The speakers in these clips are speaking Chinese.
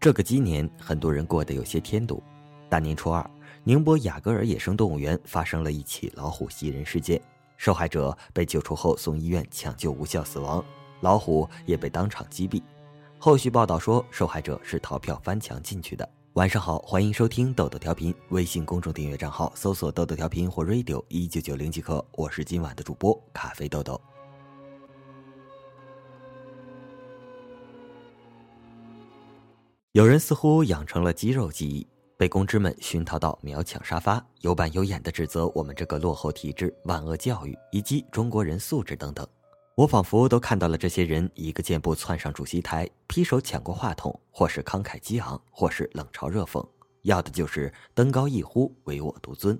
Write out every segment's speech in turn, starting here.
这个鸡年，很多人过得有些添堵。大年初二，宁波雅戈尔野生动物园发生了一起老虎袭人事件，受害者被救出后送医院抢救无效死亡，老虎也被当场击毙。后续报道说，受害者是逃票翻墙进去的。晚上好，欢迎收听豆豆调频，微信公众订阅账号搜索“豆豆调频”或 “radio 一九九零”即可。我是今晚的主播咖啡豆豆。有人似乎养成了肌肉记忆，被公知们熏陶到秒抢沙发，有板有眼的指责我们这个落后体制、万恶教育以及中国人素质等等。我仿佛都看到了这些人一个箭步窜上主席台，劈手抢过话筒，或是慷慨激昂，或是冷嘲热讽，要的就是登高一呼，唯我独尊。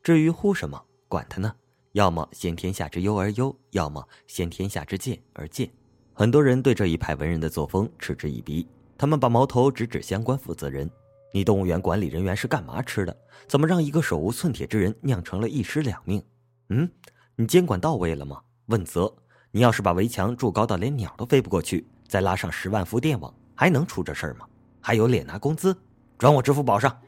至于呼什么，管他呢！要么先天下之忧而忧，要么先天下之贱而贱。很多人对这一派文人的作风嗤之以鼻。他们把矛头直指相关负责人：“你动物园管理人员是干嘛吃的？怎么让一个手无寸铁之人酿成了一尸两命？嗯，你监管到位了吗？问责！你要是把围墙筑高到连鸟都飞不过去，再拉上十万伏电网，还能出这事儿吗？还有脸拿工资？转我支付宝上！”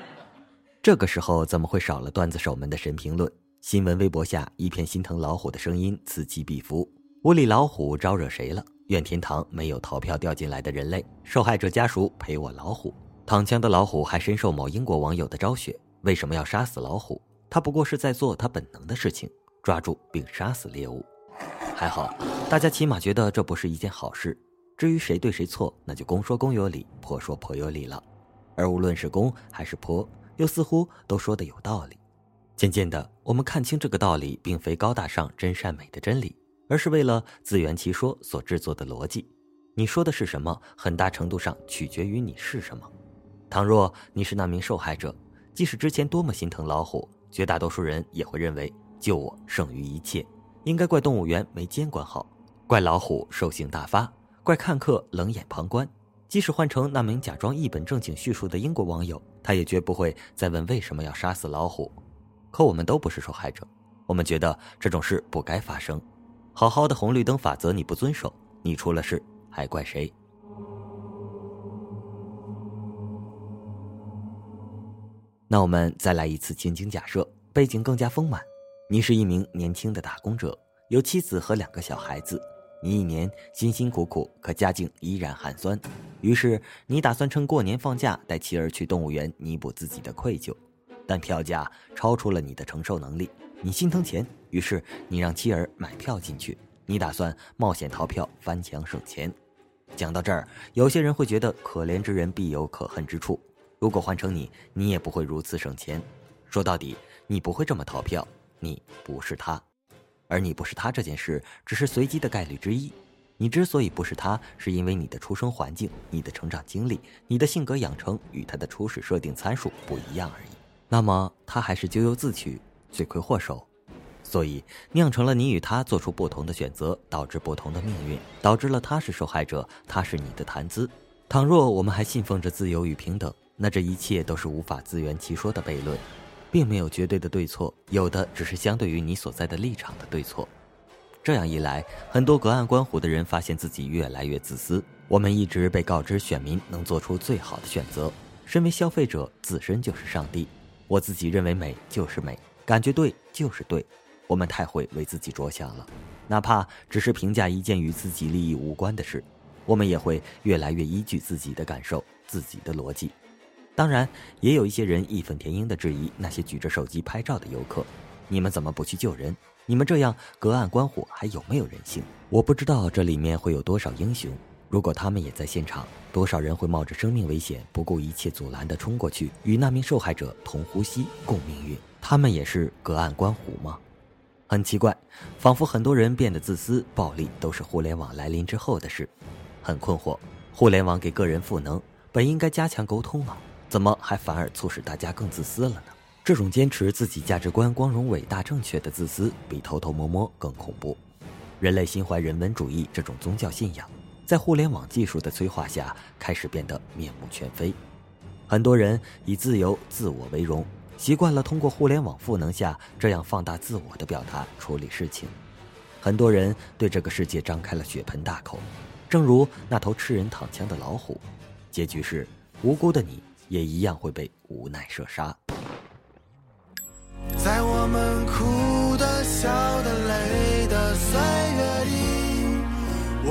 这个时候怎么会少了段子手们的神评论？新闻微博下一片心疼老虎的声音此起彼伏。屋里老虎招惹谁了？愿天堂没有逃票掉进来的人类，受害者家属赔我老虎。躺枪的老虎还深受某英国网友的昭雪。为什么要杀死老虎？他不过是在做他本能的事情，抓住并杀死猎物。还好，大家起码觉得这不是一件好事。至于谁对谁错，那就公说公有理，婆说婆有理了。而无论是公还是婆，又似乎都说的有道理。渐渐的，我们看清这个道理，并非高大上、真善美的真理。而是为了自圆其说所制作的逻辑，你说的是什么，很大程度上取决于你是什么。倘若你是那名受害者，即使之前多么心疼老虎，绝大多数人也会认为救我胜于一切，应该怪动物园没监管好，怪老虎兽性大发，怪看客冷眼旁观。即使换成那名假装一本正经叙述的英国网友，他也绝不会再问为什么要杀死老虎。可我们都不是受害者，我们觉得这种事不该发生。好好的红绿灯法则你不遵守，你出了事还怪谁？那我们再来一次情景假设，背景更加丰满。你是一名年轻的打工者，有妻子和两个小孩子。你一年辛辛苦苦，可家境依然寒酸。于是你打算趁过年放假带妻儿去动物园弥补自己的愧疚，但票价超出了你的承受能力。你心疼钱，于是你让妻儿买票进去。你打算冒险逃票翻墙省钱。讲到这儿，有些人会觉得可怜之人必有可恨之处。如果换成你，你也不会如此省钱。说到底，你不会这么逃票。你不是他，而你不是他这件事只是随机的概率之一。你之所以不是他，是因为你的出生环境、你的成长经历、你的性格养成与他的初始设定参数不一样而已。那么他还是咎由自取。罪魁祸首，所以酿成了你与他做出不同的选择，导致不同的命运，导致了他是受害者，他是你的谈资。倘若我们还信奉着自由与平等，那这一切都是无法自圆其说的悖论，并没有绝对的对错，有的只是相对于你所在的立场的对错。这样一来，很多隔岸观虎的人发现自己越来越自私。我们一直被告知选民能做出最好的选择，身为消费者自身就是上帝。我自己认为美就是美。感觉对就是对，我们太会为自己着想了，哪怕只是评价一件与自己利益无关的事，我们也会越来越依据自己的感受、自己的逻辑。当然，也有一些人义愤填膺地质疑那些举着手机拍照的游客：“你们怎么不去救人？你们这样隔岸观火还有没有人性？”我不知道这里面会有多少英雄，如果他们也在现场，多少人会冒着生命危险，不顾一切阻拦地冲过去，与那名受害者同呼吸、共命运？他们也是隔岸观虎吗？很奇怪，仿佛很多人变得自私、暴力都是互联网来临之后的事。很困惑，互联网给个人赋能，本应该加强沟通啊，怎么还反而促使大家更自私了呢？这种坚持自己价值观光荣、伟大、正确的自私，比偷偷摸摸更恐怖。人类心怀人文主义这种宗教信仰，在互联网技术的催化下，开始变得面目全非。很多人以自由、自我为荣。习惯了通过互联网赋能下这样放大自我的表达处理事情，很多人对这个世界张开了血盆大口，正如那头吃人躺枪的老虎。结局是无辜的你也一样会被无奈射杀。在我们哭的、笑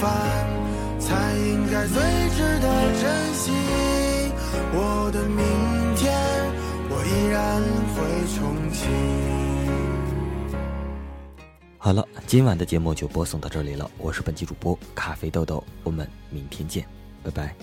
凡，才应该最值得珍惜。我的明天，我依然会重启。好了，今晚的节目就播送到这里了。我是本期主播咖啡豆豆，我们明天见，拜拜。